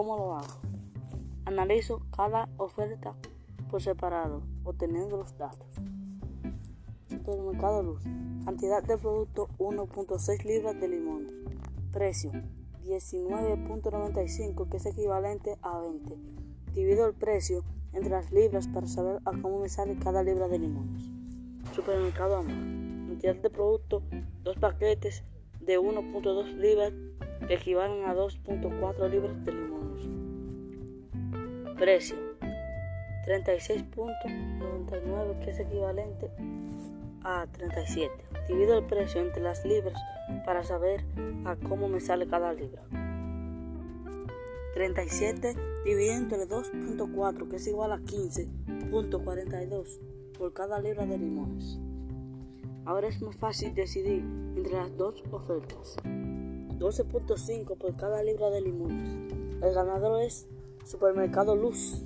¿Cómo lo hago? Analizo cada oferta por separado, obteniendo los datos. Supermercado Luz. Cantidad de producto 1.6 libras de limones. Precio 19.95 que es equivalente a 20. Divido el precio entre las libras para saber a cómo me sale cada libra de limones. Supermercado Amor. Cantidad de producto 2 paquetes de 1.2 libras que equivalen a 2.4 libras de limones. Precio 36.99 que es equivalente a 37. Divido el precio entre las libras para saber a cómo me sale cada libra. 37 dividido entre 2.4 que es igual a 15.42 por cada libra de limones. Ahora es más fácil decidir entre las dos ofertas. 12.5 por cada libra de limones. El ganador es Supermercado Luz.